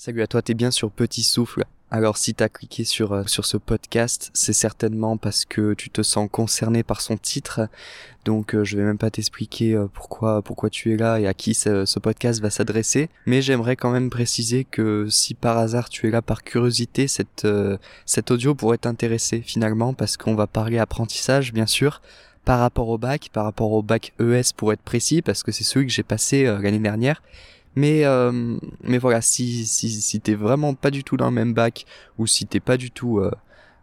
Salut à toi, t'es bien sur Petit Souffle. Alors si t'as cliqué sur, euh, sur ce podcast, c'est certainement parce que tu te sens concerné par son titre. Donc euh, je vais même pas t'expliquer euh, pourquoi pourquoi tu es là et à qui ce, podcast va s'adresser. Mais j'aimerais quand même préciser que si par hasard tu es là par curiosité, cette, cet audio pourrait t'intéresser finalement parce qu'on va parler apprentissage bien sûr par rapport au bac, par rapport au bac ES pour être précis parce que c'est celui que j'ai passé l'année dernière mais, euh, mais voilà, si, si, si t'es vraiment pas du tout dans le même bac, ou si t'es pas du tout euh,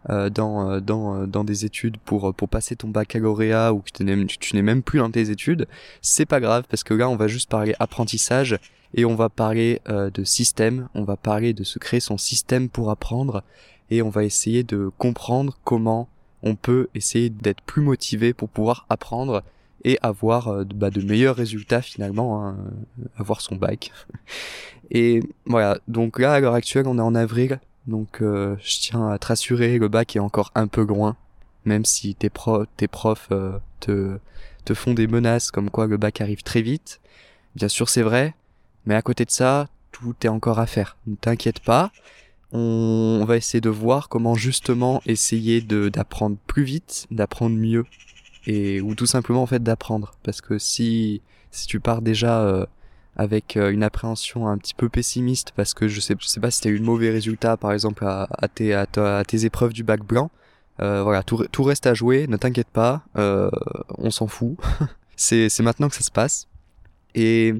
euh dans, des études pour, pour passer ton baccalauréat, ou que tu n'es même plus dans tes études, c'est pas grave, parce que là, on va juste parler apprentissage, et on va parler de système, on va parler de se créer son système pour apprendre, et on va essayer de comprendre comment on peut essayer d'être plus motivé pour pouvoir apprendre et avoir euh, bah, de meilleurs résultats finalement, hein, euh, avoir son bac. Et voilà, donc là à l'heure actuelle on est en avril, donc euh, je tiens à te rassurer, le bac est encore un peu loin, même si tes, pro tes profs te, te font des menaces comme quoi le bac arrive très vite. Bien sûr c'est vrai, mais à côté de ça, tout est encore à faire. Ne t'inquiète pas, on, on, va essayer de voir comment justement essayer d'apprendre plus vite, d'apprendre mieux et ou tout simplement en fait d'apprendre. Parce que si si tu pars déjà euh, avec euh, une appréhension un petit peu pessimiste parce que je sais sais pas si t'as eu de mauvais résultats par exemple à, à tes à, tes épreuves du bac blanc euh, voilà tout, tout reste à jouer ne t'inquiète pas euh, on s'en fout. C'est c'est maintenant que ça se passe. Et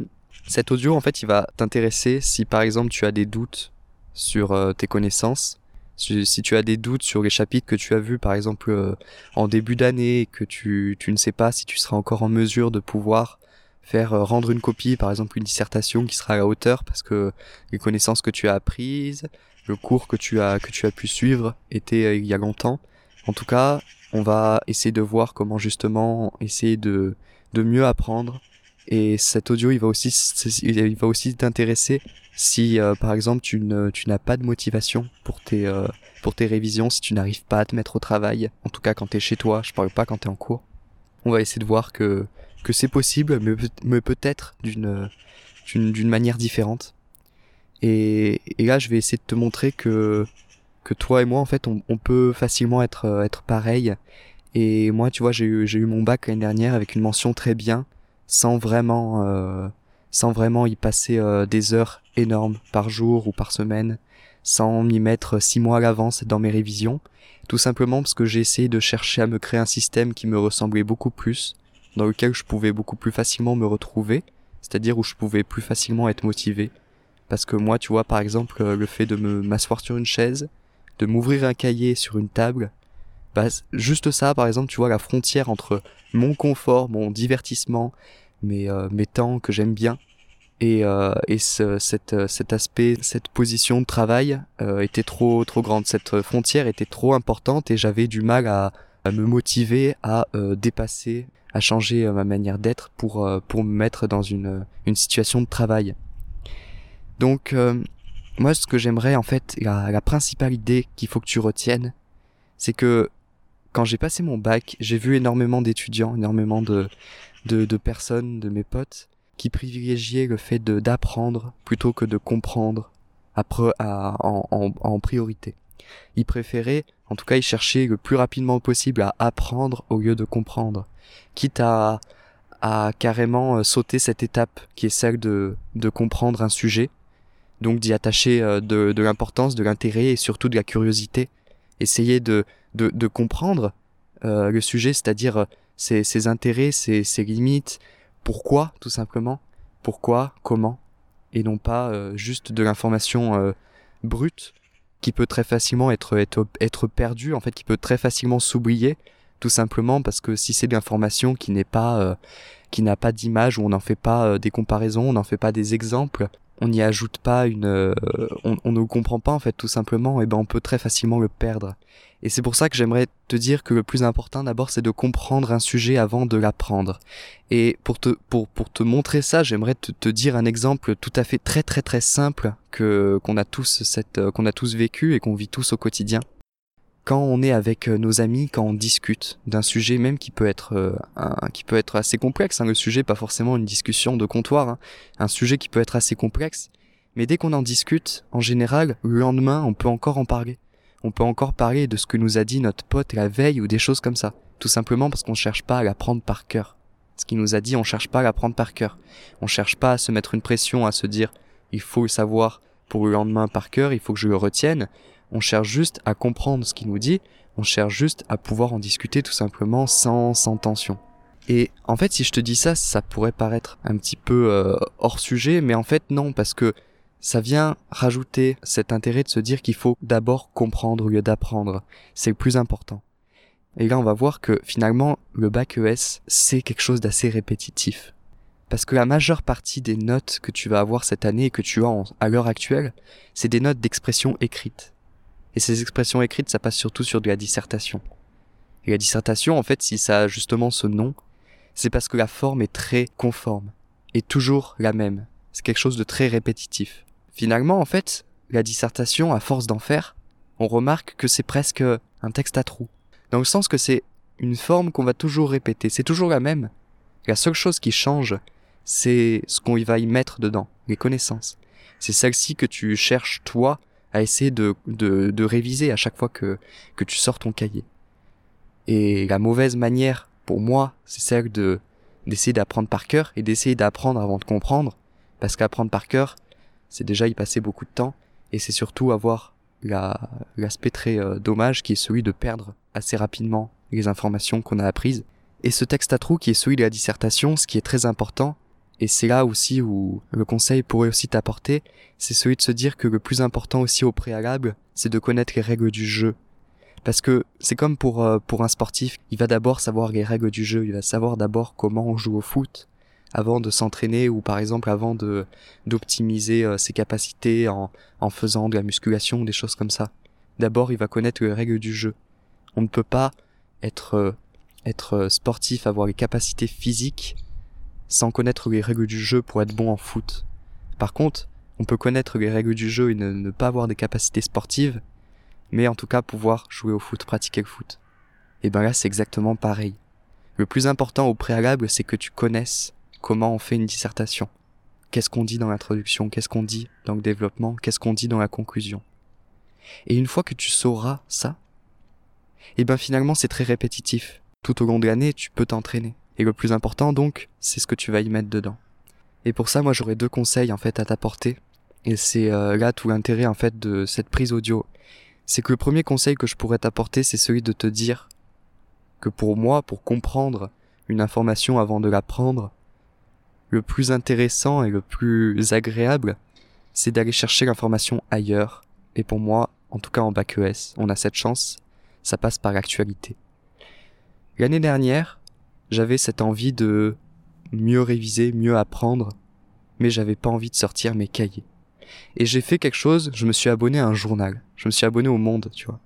cet audio en fait il va t'intéresser si par exemple tu as des doutes sur euh, tes connaissances si, tu as des doutes sur les chapitres que tu as vus, par exemple, euh, en début d'année, que tu, tu ne sais pas si tu seras encore en mesure de pouvoir faire euh, rendre une copie, par exemple une dissertation qui sera à la hauteur parce que les connaissances que tu as apprises, le cours que tu as que tu as pu suivre était euh, il y a longtemps. En tout cas, on va essayer de voir comment justement essayer de de mieux apprendre. Et cet audio, il va aussi il va aussi t'intéresser si euh, par exemple tu ne tu n'as pas de motivation pour tes euh, pour tes révisions, si tu n'arrives pas à te mettre au travail, en tout cas quand tu es chez toi, je parle pas quand tu es en cours, on va essayer de voir que que c'est possible mais, mais peut-être d'une d'une manière différente. Et, et là, je vais essayer de te montrer que que toi et moi en fait on, on peut facilement être euh, être pareil. Et moi, tu vois, j'ai eu j'ai eu mon bac l'année dernière avec une mention très bien, sans vraiment euh, sans vraiment y passer euh, des heures énormes par jour ou par semaine, sans m'y mettre six mois à l'avance dans mes révisions, tout simplement parce que j'ai essayé de chercher à me créer un système qui me ressemblait beaucoup plus, dans lequel je pouvais beaucoup plus facilement me retrouver, c'est-à-dire où je pouvais plus facilement être motivé. Parce que moi, tu vois, par exemple, euh, le fait de me m'asseoir sur une chaise, de m'ouvrir un cahier sur une table, bah, juste ça, par exemple, tu vois, la frontière entre mon confort, mon divertissement, mes, euh, temps que j'aime bien, et, euh, euh, cet aspect, cette position de travail était trop trop grande. Cette frontière était trop importante et j'avais du mal à, me motiver à dépasser, à changer ma manière d'être pour me mettre dans une une situation de travail. Donc moi, ce que j'aimerais en fait, la, la principale idée qu'il faut que tu retiennes, c'est que quand j'ai passé mon bac, j'ai vu énormément d'étudiants, énormément de, de, de personnes, de mes potes, qui privilégiait le fait d'apprendre plutôt que de comprendre après, à, en, en, en, priorité. Il préférait, en tout cas, il cherchait le plus rapidement possible à apprendre au lieu de comprendre, quitte à, à carrément euh, sauter cette étape qui est celle de, de comprendre un sujet, donc d'y attacher euh, de l'importance, de l'intérêt et surtout de la curiosité. Essayer de, de, de comprendre euh, le sujet, c'est-à-dire ses, ses intérêts, ses, ses limites, pourquoi tout simplement, pourquoi, comment, et non pas euh, juste de l'information euh, brute qui peut très facilement être, être, être perdue, en fait, qui peut très facilement s'oublier, tout simplement parce que si c'est de l'information qui n'est pas, euh, qui n'a pas d'image, où on n'en fait pas des comparaisons, on n'en fait pas des exemples, on n'y ajoute pas une, on, on, ne comprend pas en fait tout simplement, et ben on peut très facilement le perdre. Et c'est pour ça que j'aimerais te dire que le plus important d'abord c'est de comprendre un sujet avant de l'apprendre. Et pour te, pour, pour te montrer ça, j'aimerais te, te, dire un exemple tout à fait très très très simple que, qu'on a tous cette, euh, qu'on a tous vécu et qu'on vit tous au quotidien. Quand on est avec euh, nos amis, quand on discute d'un sujet même qui peut être, euh, qui peut être assez complexe, hein, le sujet pas forcément une discussion de comptoir, hein, un sujet qui peut être assez complexe, Mais dès qu'on en discute, en général, le lendemain, on peut encore en parler. On peut encore parler de ce que nous a dit notre pote la veille ou des choses comme ça. Tout simplement parce qu'on cherche pas à l'apprendre par cœur. Ce qu'il nous a dit, on cherche pas à l'apprendre par cœur. On cherche pas à se mettre une pression, à se dire, il faut le savoir pour le lendemain par cœur, il faut que je le retienne. On cherche juste à comprendre ce qu'il nous dit. On cherche juste à pouvoir en discuter tout simplement sans, sans tension. Et en fait, si je te dis ça, ça pourrait paraître un petit peu euh, hors sujet, mais en fait non, parce que ça vient rajouter cet intérêt de se dire qu'il faut d'abord comprendre au lieu d'apprendre. C'est le plus important. Et là, on va voir que finalement, le bac ES, c'est quelque chose d'assez répétitif. Parce que la majeure partie des notes que tu vas avoir cette année et que tu as à l'heure actuelle, c'est des notes d'expression écrite. Et ces expressions écrites, ça passe surtout sur de la dissertation. Et la dissertation, en fait, si ça a justement ce nom, c'est parce que la forme est très conforme, et toujours la même. C'est quelque chose de très répétitif. Finalement, en fait, la dissertation, à force d'en faire, on remarque que c'est presque un texte à trous. Dans le sens que c'est une forme qu'on va toujours répéter, c'est toujours la même. La seule chose qui change, c'est ce qu'on va y mettre dedans, les connaissances. C'est celle-ci que tu cherches, toi, à essayer de, de, réviser à chaque fois que, que tu sors ton cahier. Et la mauvaise manière pour moi, c'est celle de d'essayer d'apprendre par cœur et d'essayer d'apprendre avant de comprendre, parce qu'apprendre par cœur, c'est déjà y passer beaucoup de temps, et c'est surtout avoir l'aspect très euh, dommage qui est celui de perdre assez rapidement les informations qu'on a apprises. Et ce texte à trous qui est celui de la dissertation, ce qui est très important, et c'est là aussi où le conseil pourrait aussi t'apporter, c'est celui de se dire que le plus important aussi au préalable, c'est de connaître les règles du jeu, parce que c'est comme pour, euh, pour un sportif, il va d'abord savoir les règles du jeu, il va savoir d'abord comment on joue au foot avant de s'entraîner ou par exemple avant de d'optimiser euh, ses capacités en, en faisant de la musculation ou des choses comme ça. D'abord, il va connaître les règles du jeu. On ne peut pas être euh, être sportif, avoir les capacités physiques sans connaître les règles du jeu pour être bon en foot. Par contre, on peut connaître les règles du jeu et ne pas avoir des capacités sportives mais en tout cas pouvoir jouer au foot, pratiquer le foot. Et ben là c'est exactement pareil. Le plus important au préalable c'est que tu connaisses comment on fait une dissertation. Qu'est-ce qu'on dit dans l'introduction, qu'est-ce qu'on dit dans le développement, qu'est-ce qu'on dit dans la conclusion? Et une fois que tu sauras ça, et ben finalement c'est très répétitif. Tout au long de l'année tu peux t'entraîner. Et le plus important donc, c'est ce que tu vas y mettre dedans. Et pour ça, moi j'aurais deux conseils en fait à t'apporter. Et c'est euh, là tout l'intérêt en fait de cette prise audio c'est que le premier conseil que je pourrais t'apporter, c'est celui de te dire que pour moi, pour comprendre une information avant de l'apprendre, le plus intéressant et le plus agréable, c'est d'aller chercher l'information ailleurs. Et pour moi, en tout cas en bac ES, on a cette chance, ça passe par l'actualité. L'année dernière, j'avais cette envie de mieux réviser, mieux apprendre, mais j'avais pas envie de sortir mes cahiers. Et j'ai fait quelque chose, je me suis abonné à un journal. Je me suis abonné au Monde, tu vois.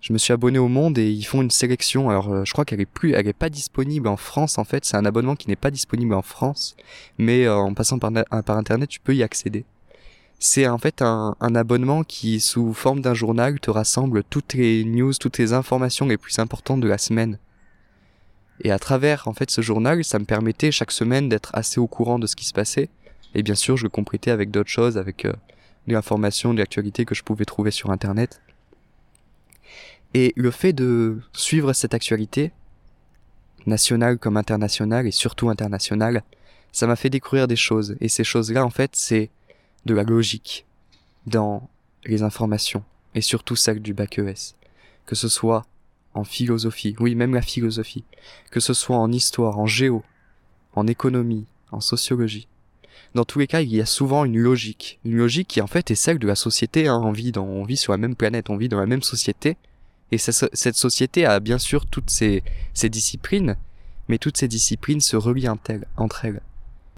Je me suis abonné au Monde et ils font une sélection. Alors, euh, je crois qu'elle est plus, elle est pas disponible en France en fait. C'est un abonnement qui n'est pas disponible en France, mais euh, en passant par, par internet, tu peux y accéder. C'est en fait un, un abonnement qui, sous forme d'un journal, te rassemble toutes les news, toutes les informations les plus importantes de la semaine. Et à travers en fait ce journal, ça me permettait chaque semaine d'être assez au courant de ce qui se passait et bien sûr, je le complétais avec d'autres choses, avec euh, les informations, l'actualité que je pouvais trouver sur Internet. Et le fait de suivre cette actualité, nationale comme internationale, et surtout internationale, ça m'a fait découvrir des choses. Et ces choses-là, en fait, c'est de la logique dans les informations, et surtout celles du bac ES. Que ce soit en philosophie, oui, même la philosophie, que ce soit en histoire, en géo, en économie, en sociologie dans tous les cas, il y a souvent une logique. Une logique qui en fait est celle de la société. Hein. On, vit on vit sur la même planète, on vit dans la même société. Et cette société a bien sûr toutes ces, ces disciplines, mais toutes ces disciplines se relient entre elles.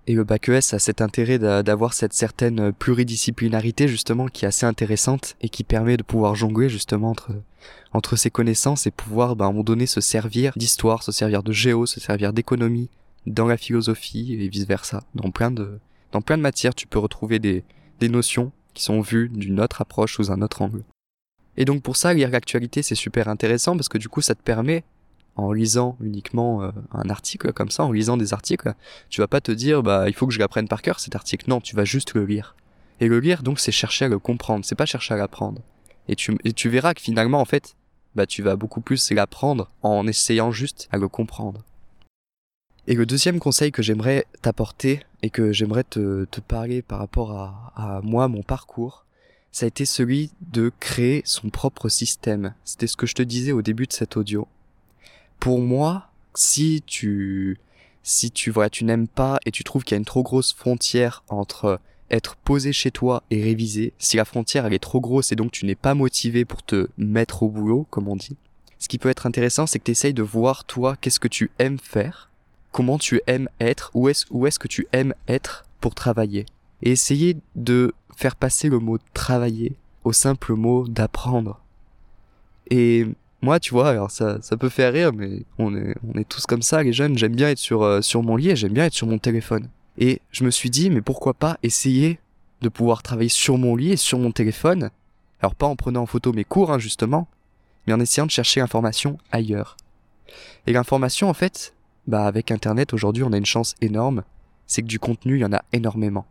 Et le bac ES a cet intérêt d'avoir cette certaine pluridisciplinarité justement qui est assez intéressante et qui permet de pouvoir jongler justement entre entre ces connaissances et pouvoir ben, à un moment donné se servir d'histoire, se servir de géo, se servir d'économie dans la philosophie et vice versa, dans plein de dans plein de matières, tu peux retrouver des, des notions qui sont vues d'une autre approche sous un autre angle. Et donc pour ça, lire l'actualité, c'est super intéressant parce que du coup, ça te permet, en lisant uniquement euh, un article comme ça, en lisant des articles, tu vas pas te dire, bah, il faut que je l'apprenne par cœur cet article. Non, tu vas juste le lire. Et le lire, donc, c'est chercher à le comprendre, c'est pas chercher à l'apprendre. Et tu, et tu verras que finalement, en fait, bah, tu vas beaucoup plus l'apprendre en essayant juste à le comprendre. Et le deuxième conseil que j'aimerais t'apporter et que j'aimerais te, te, parler par rapport à, à moi, mon parcours, ça a été celui de créer son propre système. C'était ce que je te disais au début de cet audio. Pour moi, si tu, si tu vois, tu n'aimes pas et tu trouves qu'il y a une trop grosse frontière entre être posé chez toi et réviser, si la frontière elle est trop grosse et donc tu n'es pas motivé pour te mettre au boulot, comme on dit, ce qui peut être intéressant, c'est que tu essayes de voir toi qu'est-ce que tu aimes faire, comment tu aimes être, où est-ce est-ce que tu aimes être pour travailler. Et essayer de faire passer le mot travailler au simple mot d'apprendre. Et moi, tu vois, alors ça, ça peut faire rire, mais on est, on est tous comme ça, les jeunes. J'aime bien être sur, euh, sur mon lit et j'aime bien être sur mon téléphone. Et je me suis dit, mais pourquoi pas essayer de pouvoir travailler sur mon lit et sur mon téléphone? Alors pas en prenant en photo mes cours, hein, justement, mais en essayant de chercher l'information ailleurs. Et l'information, en fait, bah avec Internet aujourd'hui, on a une chance énorme, c'est que du contenu, il y en a énormément.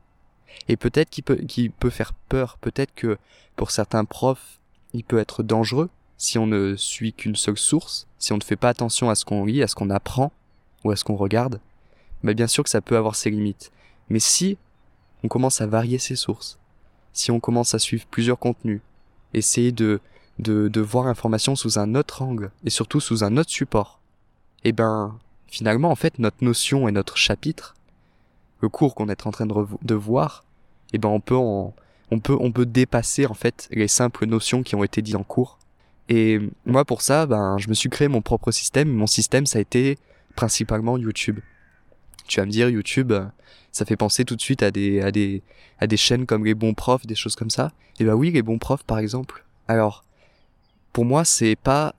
Et peut-être qu'il peut, qu'il peut faire peur, peut-être que pour certains profs, il peut être dangereux si on ne suit qu'une seule source, si on ne fait pas attention à ce qu'on lit, à ce qu'on apprend ou à ce qu'on regarde. Mais bien sûr que ça peut avoir ses limites. Mais si on commence à varier ses sources, si on commence à suivre plusieurs contenus, essayer de, de, de voir l'information sous un autre angle et surtout sous un autre support, eh ben, finalement, en fait, notre notion et notre chapitre, le cours qu'on est en train de, de voir, eh ben, on peut on peut, on peut dépasser, en fait, les simples notions qui ont été dites en cours. Et moi, pour ça, ben, je me suis créé mon propre système. Mon système, ça a été principalement YouTube. Tu vas me dire, YouTube, ça fait penser tout de suite à des, à des, à des chaînes comme les bons profs, des choses comme ça. Et bah oui, les bons profs, par exemple. Alors, pour moi, c'est pas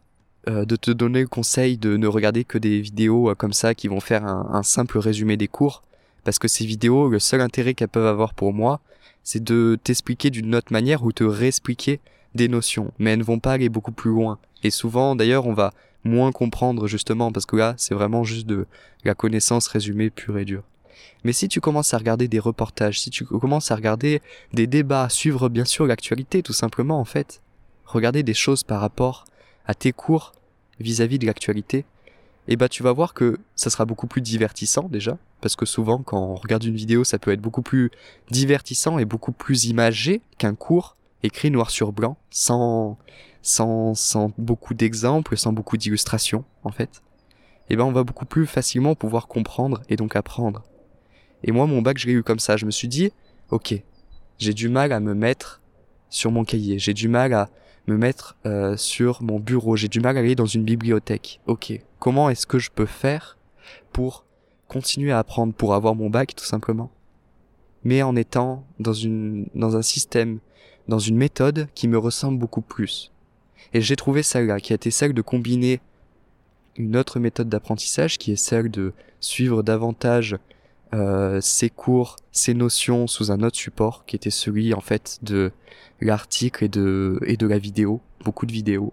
euh, de te donner le conseil de ne regarder que des vidéos euh, comme ça qui vont faire un, un, simple résumé des cours. Parce que ces vidéos, le seul intérêt qu'elles peuvent avoir pour moi, c'est de t'expliquer d'une autre manière ou te réexpliquer des notions. Mais elles ne vont pas aller beaucoup plus loin. Et souvent, d'ailleurs, on va moins comprendre justement parce que là c'est vraiment juste de la connaissance résumée pure et dure. Mais si tu commences à regarder des reportages, si tu commences à regarder des débats, suivre bien sûr l'actualité tout simplement en fait, regarder des choses par rapport à tes cours vis-à-vis de l'actualité, eh bah tu vas voir que ça sera beaucoup plus divertissant déjà, parce que souvent quand on regarde une vidéo ça peut être beaucoup plus divertissant et beaucoup plus imagé qu'un cours écrit noir sur blanc, sans sans, sans beaucoup d'exemples, sans beaucoup d'illustrations, en fait, eh ben on va beaucoup plus facilement pouvoir comprendre et donc apprendre. Et moi, mon bac, je l'ai eu comme ça. Je me suis dit, ok, j'ai du mal à me mettre sur mon cahier, j'ai du mal à me mettre euh, sur mon bureau, j'ai du mal à aller dans une bibliothèque. Ok, comment est-ce que je peux faire pour continuer à apprendre, pour avoir mon bac, tout simplement? Mais en étant dans une, dans un système, dans une méthode qui me ressemble beaucoup plus. Et j'ai trouvé celle-là, qui a été celle de combiner une autre méthode d'apprentissage, qui est celle de suivre davantage euh, ses cours, ses notions sous un autre support, qui était celui en fait de l'article et de et de la vidéo, beaucoup de vidéos.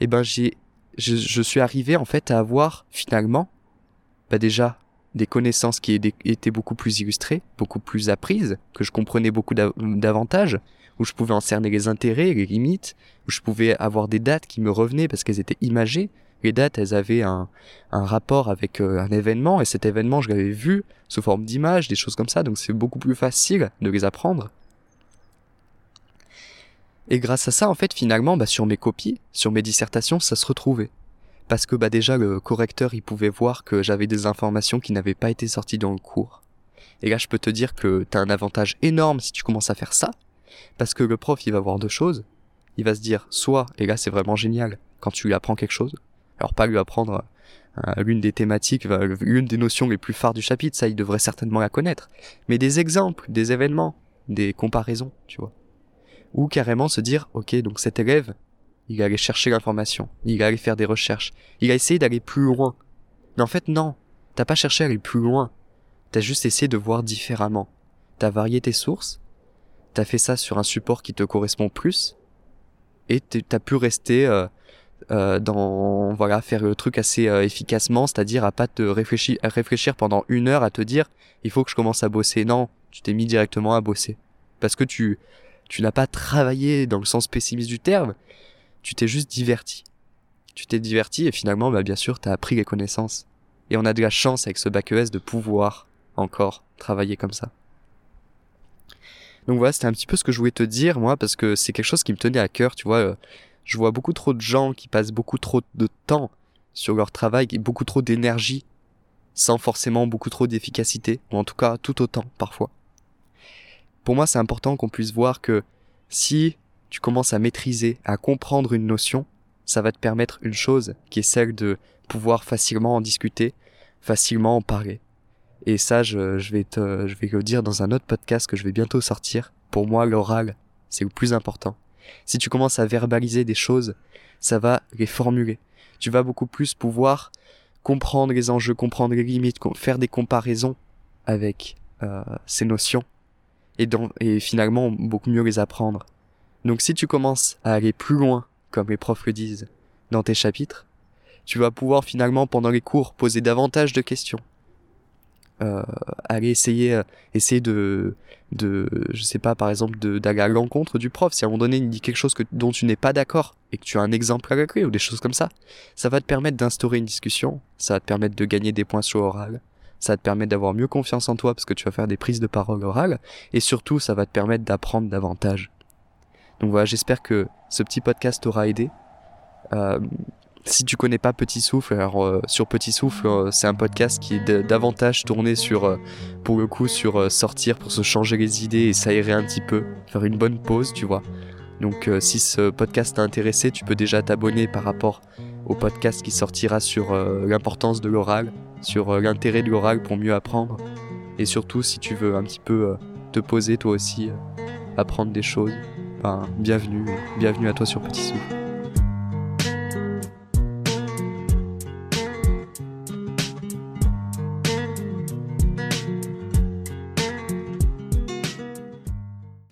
Et ben j'ai je, je, suis arrivé en fait à avoir finalement, bah déjà des connaissances qui étaient beaucoup plus illustrées, beaucoup plus apprises, que je comprenais beaucoup davantage, où je pouvais en cerner les intérêts, les limites, où je pouvais avoir des dates qui me revenaient parce qu'elles étaient imagées. Les dates, elles avaient un, rapport avec euh, un événement, et cet événement, je l'avais vu sous forme d'image, des choses comme ça, donc c'est beaucoup plus facile de les apprendre. Et grâce à ça, en fait, finalement, bah, sur mes copies, sur mes dissertations, ça se retrouvait. Parce que bah déjà le correcteur il pouvait voir que j'avais des informations qui n'avaient pas été sorties dans le cours. Et là je peux te dire que t'as un avantage énorme si tu commences à faire ça, parce que le prof, il va voir deux choses. Il va se dire, soit, et là c'est vraiment génial, quand tu lui apprends quelque chose, alors pas lui apprendre euh, l'une des thématiques, l'une des notions les plus phares du chapitre, ça il devrait certainement la connaître, mais des exemples, des événements, des comparaisons, tu vois. Ou carrément se dire, ok, donc cet élève, il allait chercher l'information, il allait faire des recherches, il a essayé d'aller plus loin. Mais en fait non, t'as pas cherché à aller plus loin, t'as juste essayé de voir différemment. T'as varié tes sources, t'as fait ça sur un support qui te correspond plus. Et t'as pu rester euh, euh, dans voilà faire le truc assez euh, efficacement c'est-à-dire à pas te réfléchir réfléchir pendant une heure à te dire il faut que je commence à bosser. Non tu t'es mis directement à bosser. Parce que tu, tu n'as pas travaillé dans le sens pessimiste du terme, tu t'es juste diverti. Tu t'es diverti et finalement, bah, bien sûr, tu as appris les connaissances. Et on a de la chance avec ce bac ES de pouvoir encore travailler comme ça. Donc voilà, c'était un petit peu ce que je voulais te dire, moi, parce que c'est quelque chose qui me tenait à cœur, tu vois. Euh, je vois beaucoup trop de gens qui passent beaucoup trop de temps sur leur travail, et beaucoup trop d'énergie, sans forcément beaucoup trop d'efficacité, ou en tout cas tout autant, parfois. Pour moi, c'est important qu'on puisse voir que si tu commences à maîtriser, à comprendre une notion, ça va te permettre une chose qui est celle de pouvoir facilement en discuter, facilement en parler. Et ça, je, vais te, je vais le dire dans un autre podcast que je vais bientôt sortir. Pour moi, l'oral, c'est le plus important. Si tu commences à verbaliser des choses, ça va les formuler. Tu vas beaucoup plus pouvoir comprendre les enjeux, comprendre les limites, faire des comparaisons avec euh, ces notions et, et finalement beaucoup mieux les apprendre. Donc si tu commences à aller plus loin, comme les profs le disent, dans tes chapitres, tu vas pouvoir finalement pendant les cours poser davantage de questions, euh, aller essayer euh, essayer de de je sais pas par exemple d'aller à l'encontre du prof. Si à un moment donné il dit quelque chose dont tu n'es pas d'accord et que tu as un exemple à la ou des choses comme ça ça va te permettre d'instaurer une discussion ça va te permettre de gagner des points sur oral ça va te permettre d'avoir mieux confiance en toi parce que tu vas faire des prises de parole orales et surtout ça va te permettre d'apprendre davantage donc voilà j'espère que ce petit podcast t'aura aidé euh, si tu connais pas Petit Souffle, alors euh, sur Petit Souffle, euh, c'est un podcast qui est davantage tourné sur, pour le coup, sur sortir pour se changer les idées et s'aérer un petit peu, faire une bonne pause, tu vois. Donc si ce podcast t'a intéressé, tu peux déjà t'abonner par rapport au podcast qui sortira sur l'importance de l'oral, sur l'intérêt de l'oral pour mieux apprendre. Et surtout, si tu veux un petit peu te poser toi aussi, apprendre des choses, ben, bienvenue, bienvenue à toi sur Petit Souffle.